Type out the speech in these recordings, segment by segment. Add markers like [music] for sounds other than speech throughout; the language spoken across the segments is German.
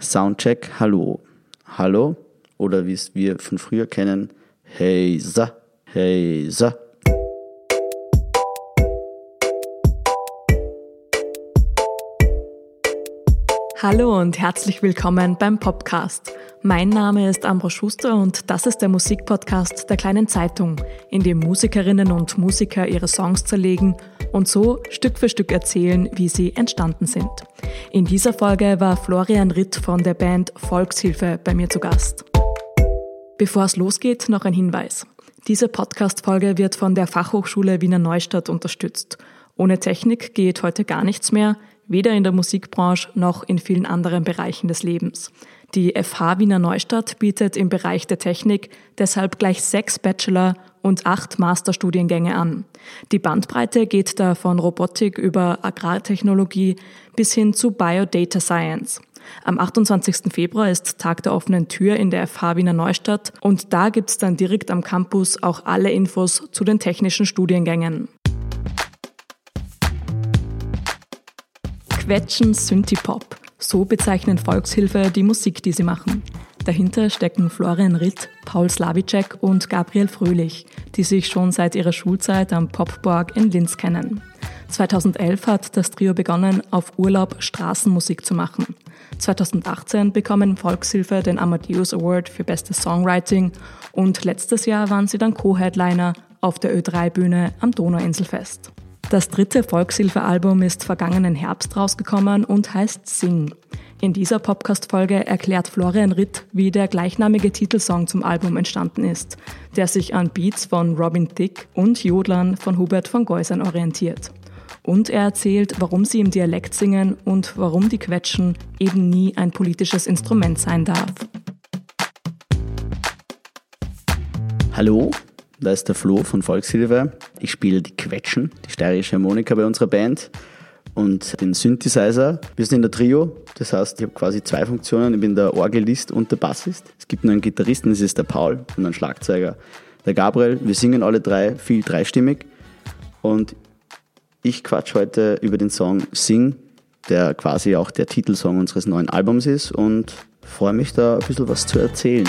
Soundcheck, hallo. Hallo oder wie es wir von früher kennen, hey sa, hey sa. Hallo und herzlich willkommen beim Podcast. Mein Name ist Ambro Schuster und das ist der Musikpodcast der kleinen Zeitung, in dem Musikerinnen und Musiker ihre Songs zerlegen und so Stück für Stück erzählen, wie sie entstanden sind. In dieser Folge war Florian Ritt von der Band Volkshilfe bei mir zu Gast. Bevor es losgeht, noch ein Hinweis. Diese Podcast-Folge wird von der Fachhochschule Wiener Neustadt unterstützt. Ohne Technik geht heute gar nichts mehr weder in der Musikbranche noch in vielen anderen Bereichen des Lebens. Die FH Wiener Neustadt bietet im Bereich der Technik deshalb gleich sechs Bachelor- und acht Masterstudiengänge an. Die Bandbreite geht da von Robotik über Agrartechnologie bis hin zu Biodata Science. Am 28. Februar ist Tag der offenen Tür in der FH Wiener Neustadt und da gibt's dann direkt am Campus auch alle Infos zu den technischen Studiengängen. Quetschen Synthipop. So bezeichnen Volkshilfe die Musik, die sie machen. Dahinter stecken Florian Ritt, Paul Slavicek und Gabriel Fröhlich, die sich schon seit ihrer Schulzeit am Popborg in Linz kennen. 2011 hat das Trio begonnen, auf Urlaub Straßenmusik zu machen. 2018 bekommen Volkshilfe den Amadeus Award für bestes Songwriting und letztes Jahr waren sie dann Co-Headliner auf der Ö3-Bühne am Donauinselfest. Das dritte Volkshilfe-Album ist vergangenen Herbst rausgekommen und heißt Sing. In dieser Podcast-Folge erklärt Florian Ritt, wie der gleichnamige Titelsong zum Album entstanden ist, der sich an Beats von Robin Thicke und Jodlern von Hubert von Geusern orientiert. Und er erzählt, warum sie im Dialekt singen und warum die Quetschen eben nie ein politisches Instrument sein darf. Hallo, da ist der Flo von Volkshilfe. Ich spiele die Quetschen, die steirische Harmonika bei unserer Band und den Synthesizer. Wir sind in der Trio, das heißt, ich habe quasi zwei Funktionen. Ich bin der Orgelist und der Bassist. Es gibt nur einen Gitarristen, das ist der Paul und einen Schlagzeuger, der Gabriel. Wir singen alle drei viel dreistimmig und ich quatsch heute über den Song Sing, der quasi auch der Titelsong unseres neuen Albums ist und freue mich da ein bisschen was zu erzählen.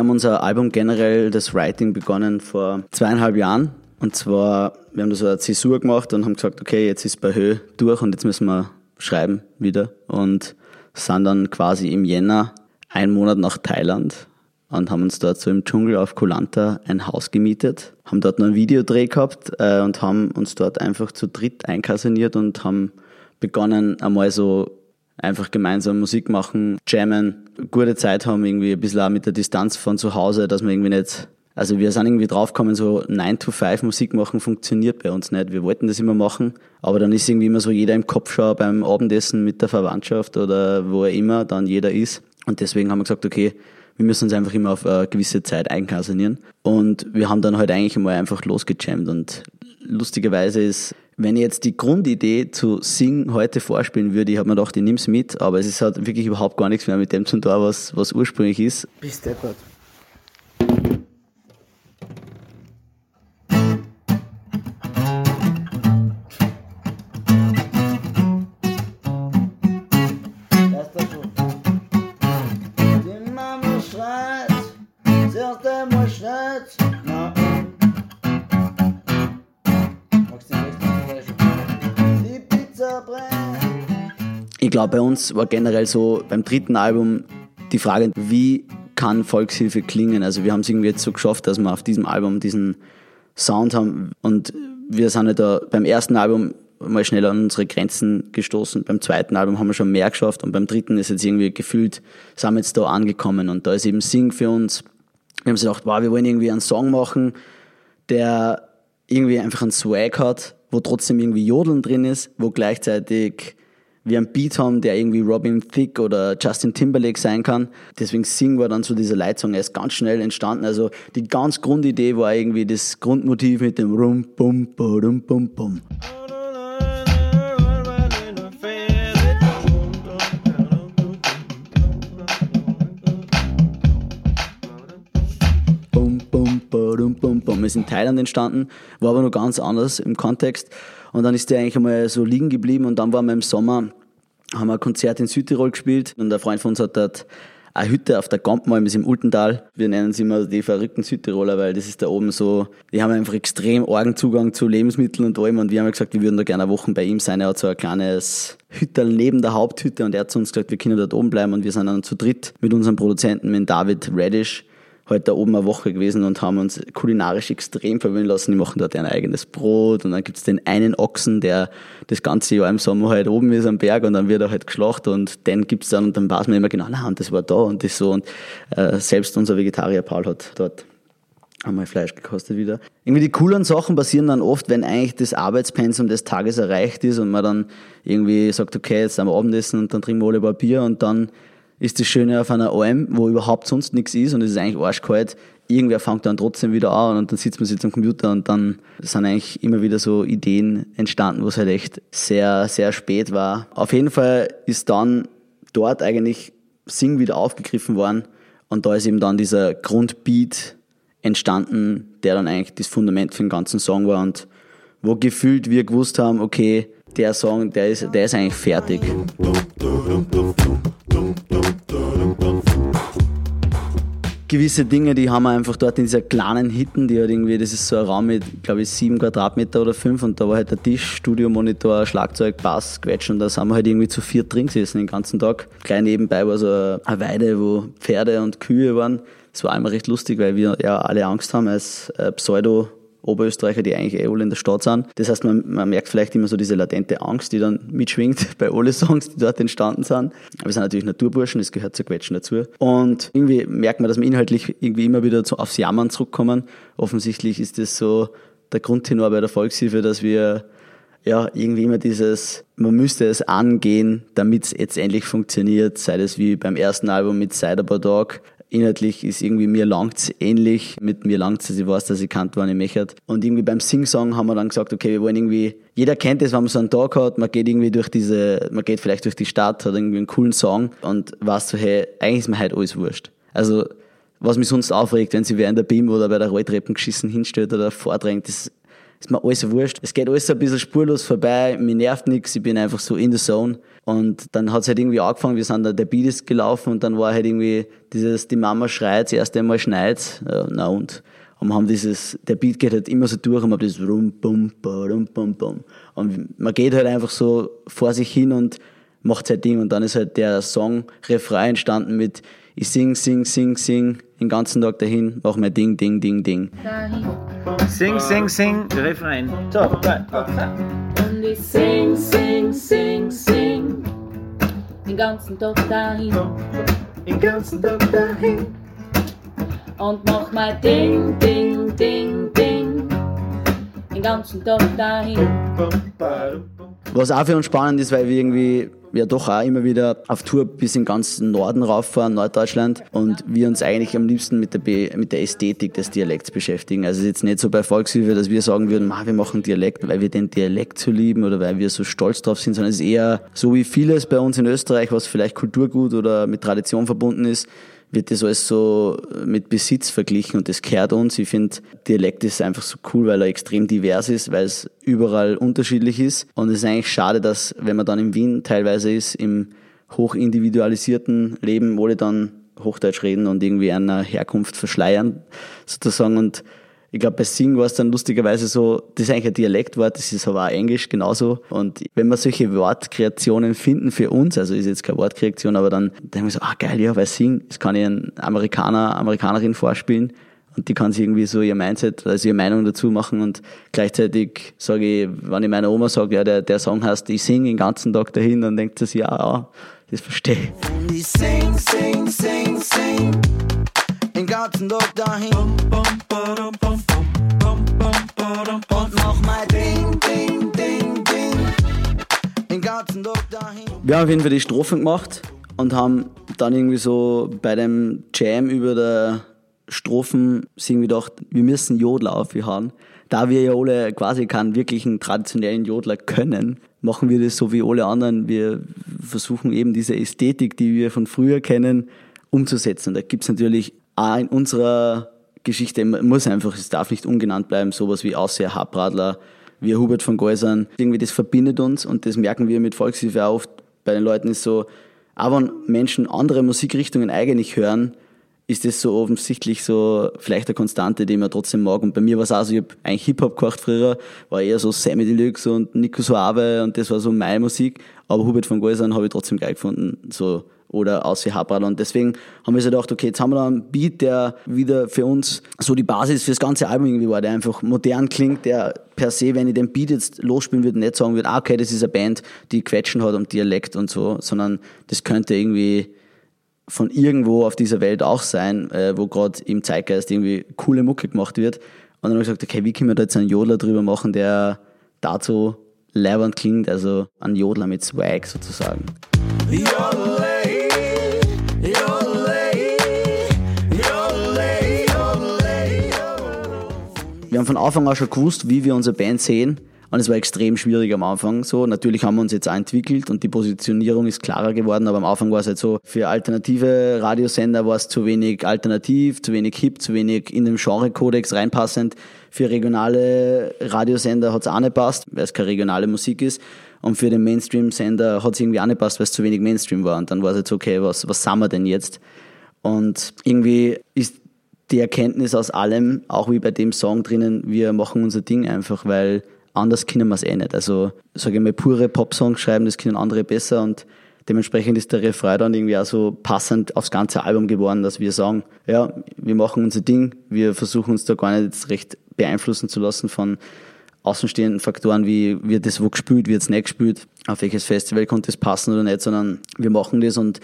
Wir haben unser Album generell, das Writing, begonnen vor zweieinhalb Jahren. Und zwar, wir haben da so eine Zäsur gemacht und haben gesagt, okay, jetzt ist bei Höhe durch und jetzt müssen wir schreiben wieder. Und sind dann quasi im Jänner einen Monat nach Thailand und haben uns dort so im Dschungel auf Kolanta ein Haus gemietet, haben dort noch ein Videodreh gehabt äh, und haben uns dort einfach zu dritt einkaserniert und haben begonnen, einmal so einfach gemeinsam Musik machen, jammen, gute Zeit haben, irgendwie ein bisschen auch mit der Distanz von zu Hause, dass wir irgendwie nicht, also wir sind irgendwie draufgekommen, so 9 to 5 Musik machen funktioniert bei uns nicht. Wir wollten das immer machen, aber dann ist irgendwie immer so jeder im Kopf schon beim Abendessen mit der Verwandtschaft oder wo er immer dann jeder ist. Und deswegen haben wir gesagt, okay, wir müssen uns einfach immer auf eine gewisse Zeit einkasernieren. Und wir haben dann halt eigentlich mal einfach losgejammt und lustigerweise ist wenn ich jetzt die Grundidee zu Sing heute vorspielen würde, ich habe mir gedacht, ich nehme es mit, aber es ist halt wirklich überhaupt gar nichts mehr mit dem zu tun, was, was ursprünglich ist. Bist du gut. Ich glaube, bei uns war generell so beim dritten Album die Frage, wie kann Volkshilfe klingen? Also wir haben es irgendwie jetzt so geschafft, dass wir auf diesem Album diesen Sound haben und wir sind ja da beim ersten Album mal schnell an unsere Grenzen gestoßen. Beim zweiten Album haben wir schon mehr geschafft und beim dritten ist jetzt irgendwie gefühlt, sind wir jetzt da angekommen und da ist eben Sing für uns. Wir haben uns gedacht, wow, wir wollen irgendwie einen Song machen, der irgendwie einfach einen Swag hat, wo trotzdem irgendwie Jodeln drin ist, wo gleichzeitig wir einen Beat haben, der irgendwie Robin Thicke oder Justin Timberlake sein kann. Deswegen Sing war dann so dieser Leitsong, er ist ganz schnell entstanden. Also die ganz Grundidee war irgendwie das Grundmotiv mit dem Rum, Bum, Bum, Bum, Bum. Bum, ist in Thailand entstanden, war aber noch ganz anders im Kontext. Und dann ist der eigentlich einmal so liegen geblieben und dann waren wir im Sommer, haben wir ein Konzert in Südtirol gespielt und ein Freund von uns hat dort eine Hütte auf der Gampmalm ist im Ultental. Wir nennen sie immer die verrückten Südtiroler, weil das ist da oben so, die haben einfach extrem argen Zugang zu Lebensmitteln und allem und wir haben gesagt, wir würden da gerne eine Woche bei ihm sein. Er hat so ein kleines Hütterl neben der Haupthütte und er hat zu uns gesagt, wir können dort oben bleiben und wir sind dann zu dritt mit unserem Produzenten, mit David Radish, heute da oben eine Woche gewesen und haben uns kulinarisch extrem verwöhnen lassen. Die machen dort ein eigenes Brot und dann gibt's den einen Ochsen, der das ganze Jahr im Sommer halt oben ist am Berg und dann wird er halt geschlachtet und den gibt's dann und dann weiß man immer genau, na, und das war da und das so und äh, selbst unser Vegetarier Paul hat dort einmal Fleisch gekostet wieder. Irgendwie die coolen Sachen passieren dann oft, wenn eigentlich das Arbeitspensum des Tages erreicht ist und man dann irgendwie sagt, okay, jetzt wir Abendessen und dann trinken wir alle ein paar Bier und dann ist das Schöne auf einer Alm, wo überhaupt sonst nichts ist und es ist eigentlich arschkalt. Irgendwer fängt dann trotzdem wieder an und dann sitzt man sich am Computer und dann sind eigentlich immer wieder so Ideen entstanden, wo es halt echt sehr, sehr spät war. Auf jeden Fall ist dann dort eigentlich Sing wieder aufgegriffen worden und da ist eben dann dieser Grundbeat entstanden, der dann eigentlich das Fundament für den ganzen Song war und wo gefühlt wir gewusst haben, okay, der Song, der ist, der ist eigentlich fertig. Gewisse Dinge, die haben wir einfach dort in dieser kleinen Hitten, die halt irgendwie, das ist so ein Raum mit, glaube ich, sieben Quadratmeter oder fünf und da war halt der Tisch, Studiomonitor, Schlagzeug, Bass, Quetsch und da sind wir halt irgendwie zu viert drin gesessen den ganzen Tag. Gleich nebenbei war so eine Weide, wo Pferde und Kühe waren. Das war einmal recht lustig, weil wir ja alle Angst haben als äh, Pseudo- Oberösterreicher, die eigentlich eh alle in der Stadt sind. Das heißt, man, man merkt vielleicht immer so diese latente Angst, die dann mitschwingt [laughs] bei alle Songs, die dort entstanden sind. Aber wir sind natürlich Naturburschen, das gehört zur Quetschen dazu. Und irgendwie merkt man, dass wir inhaltlich irgendwie immer wieder so aufs Jammern zurückkommen. Offensichtlich ist das so der Grundtenor bei der Volkshilfe, dass wir ja, irgendwie immer dieses, man müsste es angehen, damit es jetzt endlich funktioniert, sei das wie beim ersten Album mit Cider Dog, Inhaltlich ist irgendwie mir langt's ähnlich. Mit mir langt's, dass ich weiß, dass ich kannt, wann ich möchte. Und irgendwie beim Sing-Song haben wir dann gesagt, okay, wir wollen irgendwie, jeder kennt es, wenn man so einen Tag hat, man geht irgendwie durch diese, man geht vielleicht durch die Stadt, hat irgendwie einen coolen Song und weiß so, hey, eigentlich ist mir halt alles wurscht. Also, was mich sonst aufregt, wenn sie in der BIM oder bei der Rolltreppen geschissen hinstellt oder vordrängt, das ist mir alles wurscht. Es geht alles ein bisschen spurlos vorbei, mir nervt nichts, ich bin einfach so in the zone. Und dann hat es halt irgendwie angefangen, wir sind da, der Beat ist gelaufen und dann war halt irgendwie dieses, die Mama schreit, das erste Mal schneit, na und. Und wir haben dieses, der Beat geht halt immer so durch und man hat das rum, bum, bum, bum, bum. Und man geht halt einfach so vor sich hin und macht sein Ding und dann ist halt der Song Refrain entstanden mit ich sing, sing, sing, sing den ganzen Tag dahin, mach mein Ding, Ding, Ding, Ding. Sing, sing, sing, Refrain. So, drei, Und ich sing, sing, sing, sing den ganzen Tag dahin. Den ganzen Tag dahin. Und mach mein Ding, Ding, Ding, Ding den ganzen Tag dahin. Was auch für uns spannend ist, weil wir irgendwie ja doch auch immer wieder auf Tour bis in ganz Norden rauffahren, Norddeutschland, und wir uns eigentlich am liebsten mit der, Be mit der Ästhetik des Dialekts beschäftigen. Also es ist jetzt nicht so bei Volkshilfe, dass wir sagen würden, wir machen Dialekt, weil wir den Dialekt so lieben oder weil wir so stolz drauf sind, sondern es ist eher so wie vieles bei uns in Österreich, was vielleicht Kulturgut oder mit Tradition verbunden ist, wird das alles so mit Besitz verglichen und das kehrt uns. Ich finde, Dialekt ist einfach so cool, weil er extrem divers ist, weil es überall unterschiedlich ist. Und es ist eigentlich schade, dass, wenn man dann in Wien teilweise ist, im hochindividualisierten Leben, wo die dann Hochdeutsch reden und irgendwie einer Herkunft verschleiern, sozusagen. Und ich glaube, bei Sing war es dann lustigerweise so, das ist eigentlich ein Dialektwort, das ist aber auch Englisch genauso. Und wenn wir solche Wortkreationen finden für uns, also ist jetzt keine Wortkreation, aber dann denken wir so, ah geil, ja, bei Sing, das kann ich einen Amerikaner, Amerikanerin vorspielen und die kann sich irgendwie so ihr Mindset, also ihre Meinung dazu machen und gleichzeitig sage ich, wenn ich meiner Oma sage, ja, der, der Song heißt, ich sing den ganzen Tag dahin, dann denkt sie sich, ja, ja, das verstehe ich. Ich sing, sing, sing, sing den ganzen Tag dahin. Und mein Ding, Ding, Ding, Ding. Wir haben auf jeden Fall die Strophen gemacht und haben dann irgendwie so bei dem Jam über der Strophen irgendwie gedacht, wir müssen Jodler aufhauen. Da wir ja alle quasi keinen wirklichen traditionellen Jodler können, machen wir das so wie alle anderen. Wir versuchen eben diese Ästhetik, die wir von früher kennen, umzusetzen. Da gibt's natürlich auch in unserer Geschichte muss einfach, es darf nicht ungenannt bleiben, sowas wie Aussehen Habradler, wie Hubert von Geusern. Irgendwie das verbindet uns und das merken wir mit Volkshilfe auch oft bei den Leuten ist so, auch wenn Menschen andere Musikrichtungen eigentlich hören, ist das so offensichtlich so vielleicht eine Konstante, die man trotzdem mag. Und bei mir war es auch so, ich habe eigentlich Hip-Hop gemacht früher, war eher so Sammy Deluxe und Nico Suave und das war so meine Musik. Aber Hubert von Geusern habe ich trotzdem geil gefunden. So oder aus wie Haberl. Und deswegen haben wir so gedacht, okay, jetzt haben wir da einen Beat, der wieder für uns so die Basis für das ganze Album irgendwie war, der einfach modern klingt, der per se, wenn ich den Beat jetzt losspielen würde, nicht sagen würde, ah, okay, das ist eine Band, die Quetschen hat und Dialekt und so, sondern das könnte irgendwie von irgendwo auf dieser Welt auch sein, äh, wo gerade im Zeitgeist irgendwie coole Mucke gemacht wird. Und dann habe ich gesagt, okay, wie können wir da jetzt einen Jodler drüber machen, der dazu leibend klingt, also ein Jodler mit Swag sozusagen. Yodelay, haben von Anfang an schon gewusst, wie wir unsere Band sehen. Und es war extrem schwierig am Anfang so. Natürlich haben wir uns jetzt auch entwickelt und die Positionierung ist klarer geworden, aber am Anfang war es halt so, für alternative Radiosender war es zu wenig alternativ, zu wenig hip, zu wenig in den Genrekodex reinpassend. Für regionale Radiosender hat es auch nicht passt, weil es keine regionale Musik ist. Und für den Mainstream-Sender hat es irgendwie auch nicht passt, weil es zu wenig Mainstream war. Und dann war es jetzt okay, was, was sind wir denn jetzt? Und irgendwie ist die Erkenntnis aus allem, auch wie bei dem Song drinnen, wir machen unser Ding einfach, weil anders können wir es eh nicht. Also, sage ich mal, pure Pop-Songs schreiben, das können andere besser und dementsprechend ist der Refrain dann irgendwie auch so passend aufs ganze Album geworden, dass wir sagen, ja, wir machen unser Ding, wir versuchen uns da gar nicht jetzt recht beeinflussen zu lassen von außenstehenden Faktoren, wie wird das wo gespielt, wird es nicht gespielt, auf welches Festival konnte es passen oder nicht, sondern wir machen das und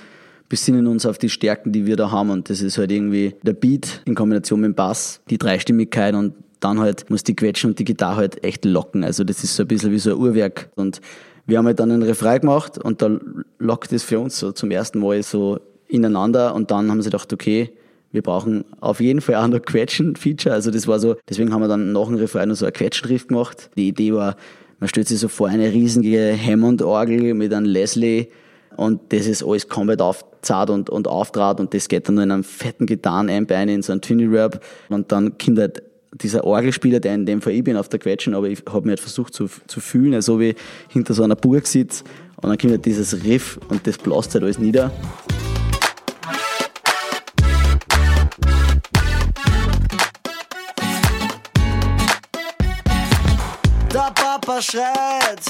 besinnen uns auf die Stärken, die wir da haben und das ist halt irgendwie der Beat in Kombination mit dem Bass, die Dreistimmigkeit und dann halt muss die Quetschen und die Gitarre halt echt locken. Also das ist so ein bisschen wie so ein Uhrwerk. Und wir haben halt dann einen Refrain gemacht und da lockt es für uns so zum ersten Mal so ineinander und dann haben sie gedacht, okay, wir brauchen auf jeden Fall auch noch Quetschen-Feature. Also das war so, deswegen haben wir dann nach dem Refrain noch so ein Quetschenriff gemacht. Die Idee war, man stellt sich so vor eine riesige Hammond-Orgel mit einem Leslie und das ist alles komplett aufzart und, und auftrat und das geht dann nur in einem fetten Gitarren-Einbein in so ein Twinny-Rap und dann kommt halt dieser Orgelspieler, der in dem Fall ich bin auf der Quetschen, aber ich habe mir halt versucht zu, zu fühlen, also wie hinter so einer Burg sitze und dann kommt halt dieses Riff und das blast halt alles nieder. Der Papa schreit,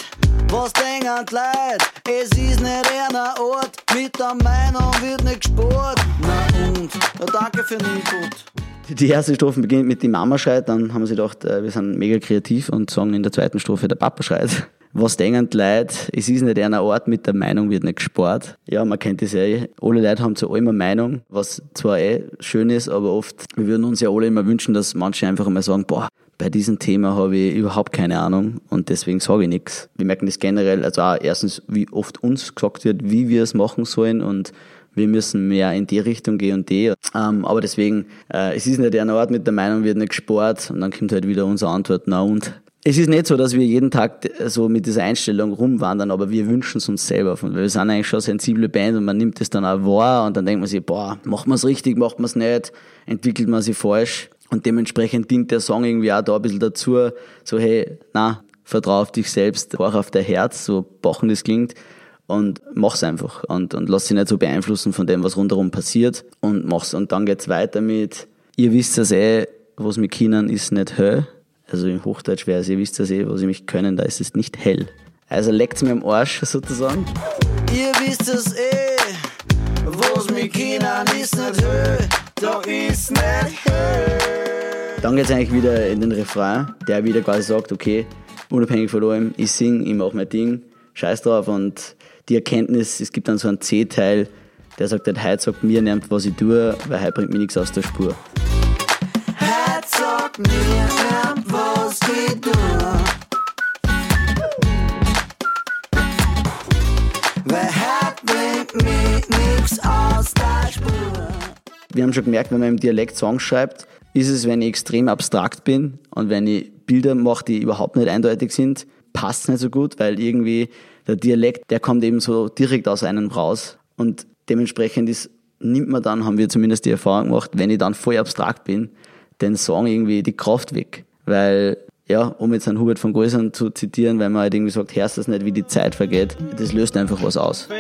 was denken die Leute? Es ist nicht einer Ort, mit der Meinung wird nicht gespurt. Na und, ja, danke für den Input. Die erste Strophe beginnt mit die Mama schreit, dann haben sie gedacht, äh, wir sind mega kreativ und sagen in der zweiten Strophe, der Papa schreit. Was denken die Leute? Es ist nicht einer Ort, mit der Meinung wird nicht gespart. Ja, man kennt das eh. Alle Leute haben zu allem eine Meinung, was zwar eh schön ist, aber oft, wir würden uns ja alle immer wünschen, dass manche einfach einmal sagen, boah, bei diesem Thema habe ich überhaupt keine Ahnung und deswegen sage ich nichts. Wir merken das generell, also auch erstens, wie oft uns gesagt wird, wie wir es machen sollen und wir müssen mehr in die Richtung gehen und die. Ähm, aber deswegen, äh, es ist nicht der Ort mit der Meinung, wird nicht gespart und dann kommt halt wieder unsere Antwort, na und? Es ist nicht so, dass wir jeden Tag so mit dieser Einstellung rumwandern, aber wir wünschen es uns selber. Weil wir sind eigentlich schon eine sensible Band und man nimmt es dann auch wahr und dann denkt man sich, boah, macht man es richtig, macht man es nicht, entwickelt man sich falsch. Und dementsprechend dient der Song irgendwie auch da ein bisschen dazu, so hey, na, vertrau auf dich selbst, hör auf dein Herz, so bochen das klingt und mach's einfach und, und lass dich nicht so beeinflussen von dem, was rundherum passiert und mach's. Und dann geht's weiter mit, ihr wisst das eh, was mit Kindern ist nicht hell. Also im Hochdeutsch wäre es, ihr wisst das eh, was sie mich können, da ist es nicht hell. Also leckt's mir am Arsch sozusagen. Ihr wisst es eh, wo's mit Kindern ist nicht Höhe, da ist nicht Höhe. Dann geht's eigentlich wieder in den Refrain, der wieder quasi sagt, okay, unabhängig von allem, ich sing, ich mach mein Ding, scheiß drauf und die Erkenntnis, es gibt dann so einen C-Teil, der sagt halt, heute sagt mir niemand, was ich tue, weil heute bringt mir nichts aus der Spur. Heute sagt mir niemand, was ich tue. Weil heute bringt mich nix aus der Spur. Wir haben schon gemerkt, wenn man im Dialekt Songs schreibt, ist es, wenn ich extrem abstrakt bin und wenn ich Bilder mache, die überhaupt nicht eindeutig sind, passt es nicht so gut, weil irgendwie der Dialekt, der kommt eben so direkt aus einem raus und dementsprechend ist, nimmt man dann, haben wir zumindest die Erfahrung gemacht, wenn ich dann voll abstrakt bin, den Song irgendwie die Kraft weg. Weil, ja, um jetzt einen Hubert von Goisern zu zitieren, wenn man halt irgendwie sagt, hörst das nicht, wie die Zeit vergeht, das löst einfach was aus.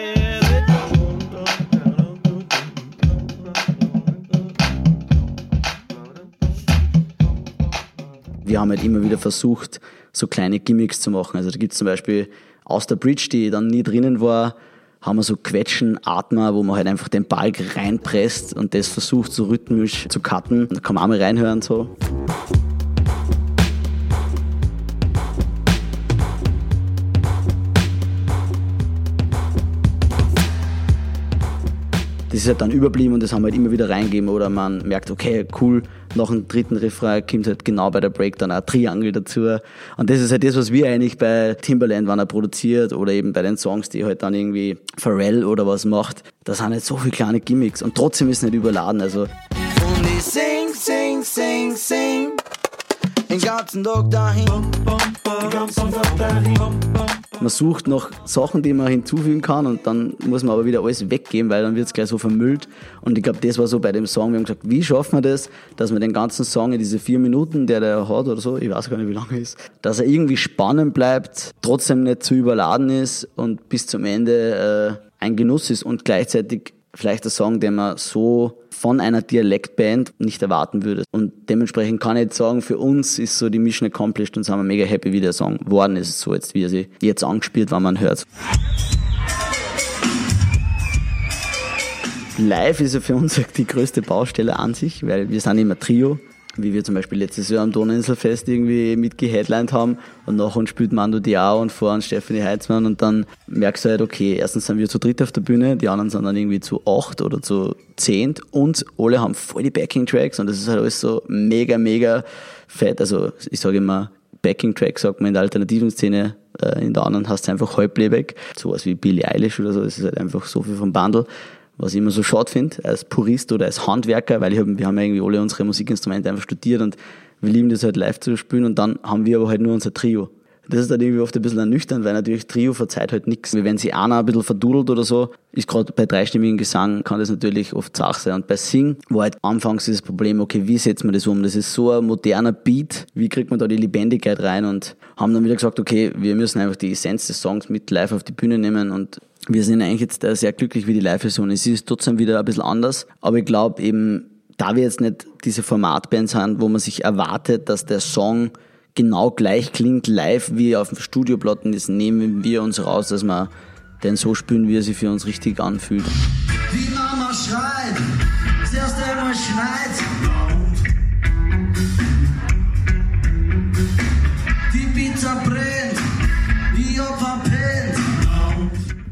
Wir haben halt immer wieder versucht, so kleine Gimmicks zu machen. Also da gibt es zum Beispiel aus der Bridge, die dann nie drinnen war, haben wir so Quetschen, Atmer, wo man halt einfach den Balk reinpresst und das versucht so rhythmisch zu cutten. Da kann man auch mal reinhören so. Das ist halt dann überblieben und das haben wir halt immer wieder reingegeben oder man merkt, okay, cool, nach dem dritten Refrain kommt halt genau bei der Break dann ein Triangle dazu. Und das ist halt das, was wir eigentlich bei Timberland, wann er produziert oder eben bei den Songs, die halt dann irgendwie Pharrell oder was macht, da sind halt so viele kleine Gimmicks und trotzdem ist es nicht überladen, also. Und ich sing, sing, sing, sing, den ganzen Tag dahin, den ganzen Tag dahin. Man sucht nach Sachen, die man hinzufügen kann und dann muss man aber wieder alles weggeben, weil dann wird es gleich so vermüllt. Und ich glaube, das war so bei dem Song. Wir haben gesagt, wie schaffen wir das, dass man den ganzen Song in diese vier Minuten, der der hat oder so, ich weiß gar nicht, wie lange ist, dass er irgendwie spannend bleibt, trotzdem nicht zu überladen ist und bis zum Ende äh, ein Genuss ist und gleichzeitig vielleicht ein Song, den man so von einer Dialektband nicht erwarten würde. Und dementsprechend kann ich jetzt sagen, für uns ist so die Mission accomplished und sind wir mega happy, wie der Song geworden ist, so jetzt, wie er sich jetzt angespielt, wenn man hört. Live ist ja für uns [laughs] die größte Baustelle an sich, weil wir sind immer Trio wie wir zum Beispiel letztes Jahr am Donauinselfest irgendwie mitgeheadlined haben. Und nach uns spielt Mando Diao und vor uns Stephanie Heitzmann. Und dann merkst du halt, okay, erstens sind wir zu dritt auf der Bühne, die anderen sind dann irgendwie zu acht oder zu zehnt und alle haben voll die Backing-Tracks und das ist halt alles so mega, mega fett. Also ich sage immer, Backing-Track sagt man in der alternativen Szene, äh, in der anderen hast du einfach halblebig. Sowas wie Billie Eilish oder so, das ist halt einfach so viel vom Bundle was ich immer so schade finde, als Purist oder als Handwerker, weil hab, wir haben ja irgendwie alle unsere Musikinstrumente einfach studiert und wir lieben das halt live zu spielen und dann haben wir aber halt nur unser Trio. Das ist dann irgendwie oft ein bisschen ernüchternd, weil natürlich Trio verzeiht halt nichts. Wenn sie einer ein bisschen verdudelt oder so, ist gerade bei dreistimmigen Gesang kann das natürlich oft Sache sein. Und bei Sing war halt anfangs dieses Problem, okay, wie setzt man das um? Das ist so ein moderner Beat, wie kriegt man da die Lebendigkeit rein? Und haben dann wieder gesagt, okay, wir müssen einfach die Essenz des Songs mit live auf die Bühne nehmen und wir sind eigentlich jetzt sehr glücklich, wie die Live-Version ist. Sie ist trotzdem wieder ein bisschen anders, aber ich glaube eben, da wir jetzt nicht diese Formatbands haben, wo man sich erwartet, dass der Song genau gleich klingt live wie auf dem Studioplatten ist, nehmen wir uns raus, dass wir den so spielen, wie er sich für uns richtig anfühlt. Die Mama schreit, zuerst einmal schneit.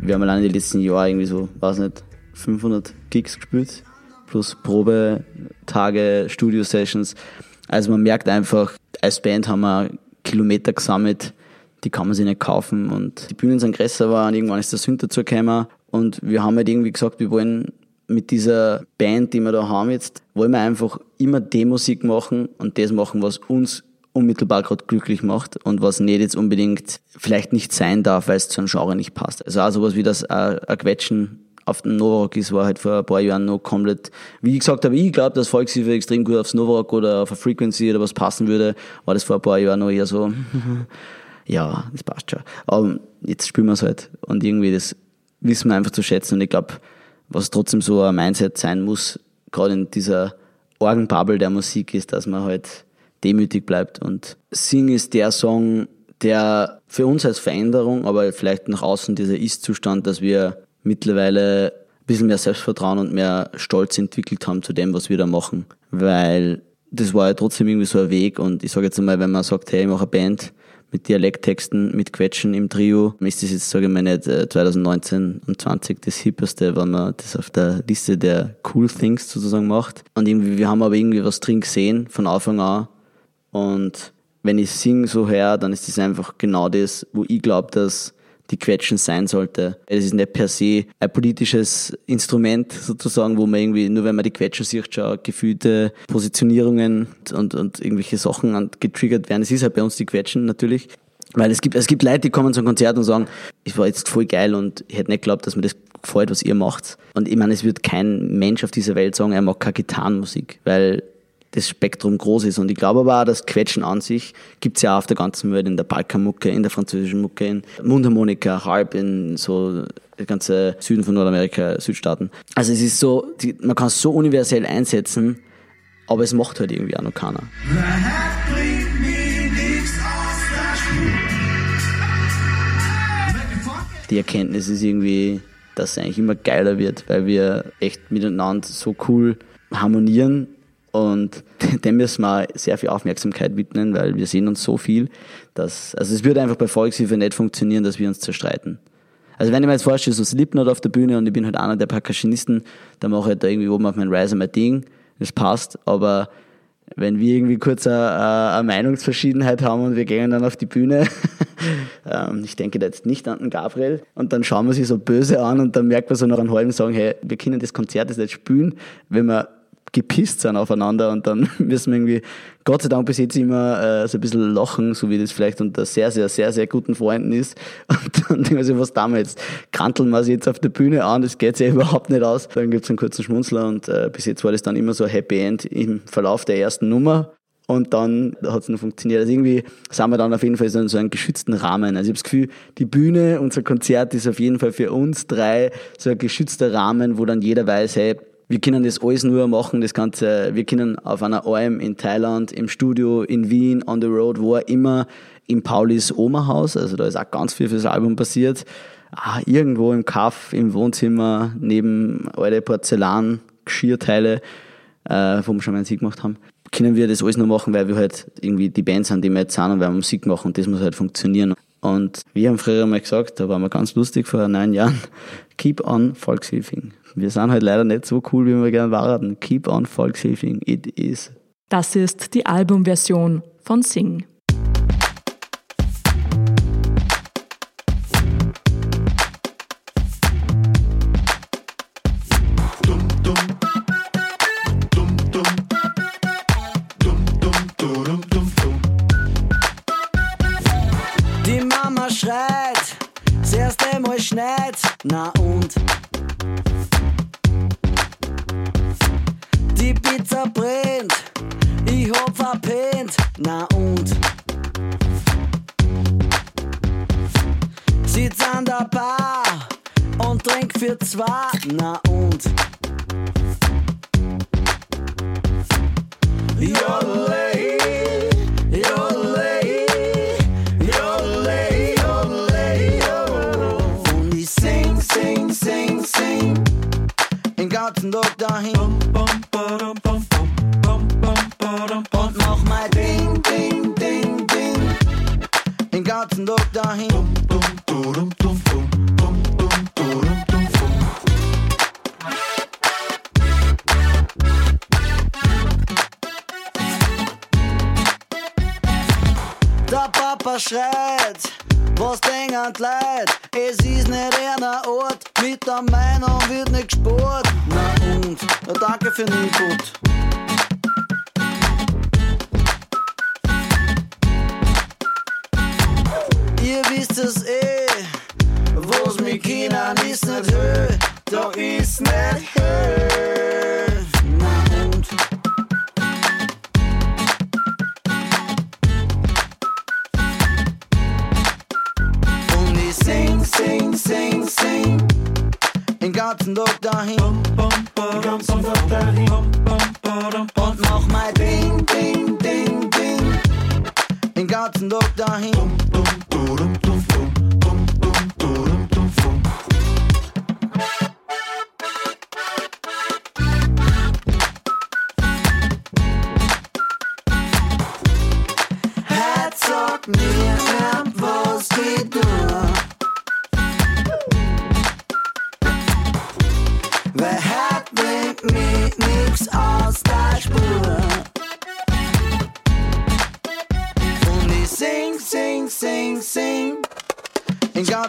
Wir haben allein die letzten Jahre irgendwie so, weiß nicht, 500 Gigs gespielt, plus Probetage, Studio-Sessions. Also man merkt einfach, als Band haben wir Kilometer gesammelt, die kann man sich nicht kaufen und die Bühnen sind größer war und irgendwann ist der Sünd dazu gekommen und wir haben halt irgendwie gesagt, wir wollen mit dieser Band, die wir da haben jetzt, wollen wir einfach immer die Musik machen und das machen, was uns unmittelbar gerade glücklich macht und was nicht jetzt unbedingt vielleicht nicht sein darf, weil es zu einem Genre nicht passt. Also auch sowas wie das äh, ein Quetschen auf den Novarock ist, war halt vor ein paar Jahren noch komplett, wie ich gesagt habe, ich glaube, dass Volksliebe extrem gut aufs Novarock oder auf eine Frequency oder was passen würde, war das vor ein paar Jahren noch eher so, [laughs] ja, das passt schon. Aber jetzt spielen wir es halt und irgendwie das wissen wir einfach zu schätzen und ich glaube, was trotzdem so ein Mindset sein muss, gerade in dieser Orgenbubble der Musik ist, dass man halt demütig bleibt und Sing ist der Song, der für uns als Veränderung, aber vielleicht nach außen dieser Ist-Zustand, dass wir mittlerweile ein bisschen mehr Selbstvertrauen und mehr Stolz entwickelt haben zu dem, was wir da machen. Weil das war ja trotzdem irgendwie so ein Weg und ich sage jetzt einmal, wenn man sagt, hey, ich mache eine Band mit Dialekttexten, mit Quetschen im Trio, ist das jetzt, sage ich mal, nicht 2019 äh, und 20 das Hippeste, wenn man das auf der Liste der Cool Things sozusagen macht. Und irgendwie, wir haben aber irgendwie was drin gesehen von Anfang an und wenn ich sing so her, dann ist das einfach genau das, wo ich glaube, dass die Quetschen sein sollte. Es ist nicht per se ein politisches Instrument sozusagen, wo man irgendwie, nur wenn man die Quetschen sieht, schon gefühlte Positionierungen und, und irgendwelche Sachen getriggert werden. Es ist halt bei uns die Quetschen natürlich. Weil es gibt, es gibt Leute, die kommen zum Konzert und sagen, es war jetzt voll geil und ich hätte nicht geglaubt, dass mir das gefällt, was ihr macht. Und ich meine, es wird kein Mensch auf dieser Welt sagen, er mag keine Gitarrenmusik, weil das Spektrum groß ist. Und ich glaube aber auch, das Quetschen an sich gibt's ja auch auf der ganzen Welt, in der Balkanmucke, in der französischen Mucke, in Mundharmonika, Harp, in so der ganze Süden von Nordamerika, Südstaaten. Also es ist so, die, man kann es so universell einsetzen, aber es macht halt irgendwie auch noch keiner. Die Erkenntnis ist irgendwie, dass es eigentlich immer geiler wird, weil wir echt miteinander so cool harmonieren und [laughs] dem müssen wir sehr viel Aufmerksamkeit widmen, weil wir sehen uns so viel, dass, also es würde einfach bei Volkshilfe nicht funktionieren, dass wir uns zerstreiten. Also wenn ich mir jetzt vorstelle, so Slipknot auf der Bühne und ich bin halt einer der Percussionisten, dann mache ich halt da irgendwie oben auf meinen Riser mein Ding, das passt, aber wenn wir irgendwie kurz eine, eine Meinungsverschiedenheit haben und wir gehen dann auf die Bühne, [laughs] ähm, ich denke da jetzt nicht an den Gabriel, und dann schauen wir sie so böse an und dann merkt man so nach einem halben sagen, hey, wir können das Konzert jetzt nicht spielen, wenn wir gepisst sind aufeinander und dann [laughs] müssen wir irgendwie, Gott sei Dank bis jetzt immer äh, so ein bisschen lachen, so wie das vielleicht unter sehr, sehr, sehr, sehr guten Freunden ist. [laughs] Und dann denken wir sich, was damals kranteln wir sie jetzt auf der Bühne an, das geht ja [laughs] überhaupt nicht aus. Dann gibt's einen kurzen Schmunzler und äh, bis jetzt war das dann immer so ein Happy End im Verlauf der ersten Nummer. Und dann hat es noch funktioniert. Also irgendwie sind wir dann auf jeden Fall so in so einem geschützten Rahmen. Also ich habe das Gefühl, die Bühne, unser Konzert ist auf jeden Fall für uns drei so ein geschützter Rahmen, wo dann jeder weiß, hey, wir können das alles nur machen, das Ganze, wir können auf einer Alm in Thailand, im Studio, in Wien, on the road, wo auch immer, im Paulis Oma-Haus, also da ist auch ganz viel fürs Album passiert, ah, irgendwo im Kaff, im Wohnzimmer, neben alte Porzellan, Geschirrteile, äh, wo wir schon mal Musik gemacht haben, können wir das alles nur machen, weil wir halt irgendwie die Bands sind, die wir jetzt sind und weil wir Musik machen und das muss halt funktionieren. Und wir haben früher mal gesagt, da waren wir ganz lustig vor neun Jahren, [laughs] keep on Volkshilfing. Wir sind halt leider nicht so cool, wie wir gerne waren. Keep on Volkshilfing, it is. Das ist die Albumversion von Sing. Na und? Sitz an der Bar und trink für zwei, na und? Der Papa schreit, was denken Leute? Es ist nicht einer Ort, mit der Meinung wird nicht gespurt. Na und, ja, danke für den Input. Ihr wisst es eh, wo's mit Kindern ist nicht Höhe, da ist nicht Höhe. Ganzen Tag dahin. Ganzen Tag dahin. Und mein Ding, Ding, Ding, Ding. Den ganzen Tag dahin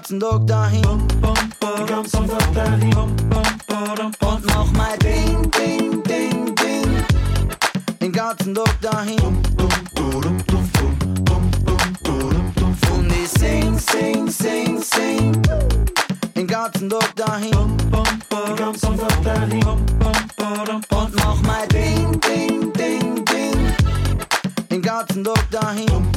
ganzen Tag dahin. Und noch mal Ding, Ding, Ding, Ding. Den ganzen Tag dahin. Und ich sing, sing, sing, sing. Den ganzen Tag dahin. Den ganzen dahin. Und noch mal Ding, Ding, Ding, Ding. Den ganzen Tag dahin.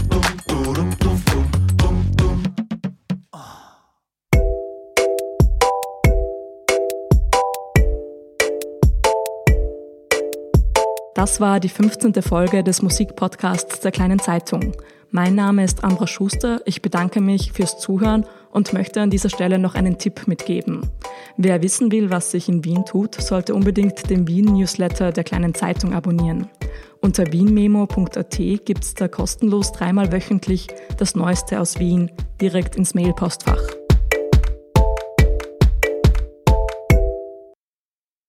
Das war die 15. Folge des Musikpodcasts der kleinen Zeitung. Mein Name ist Ambra Schuster. Ich bedanke mich fürs Zuhören und möchte an dieser Stelle noch einen Tipp mitgeben. Wer wissen will, was sich in Wien tut, sollte unbedingt den Wien-Newsletter der kleinen Zeitung abonnieren. Unter wienmemo.at gibt es da kostenlos dreimal wöchentlich das Neueste aus Wien direkt ins Mailpostfach.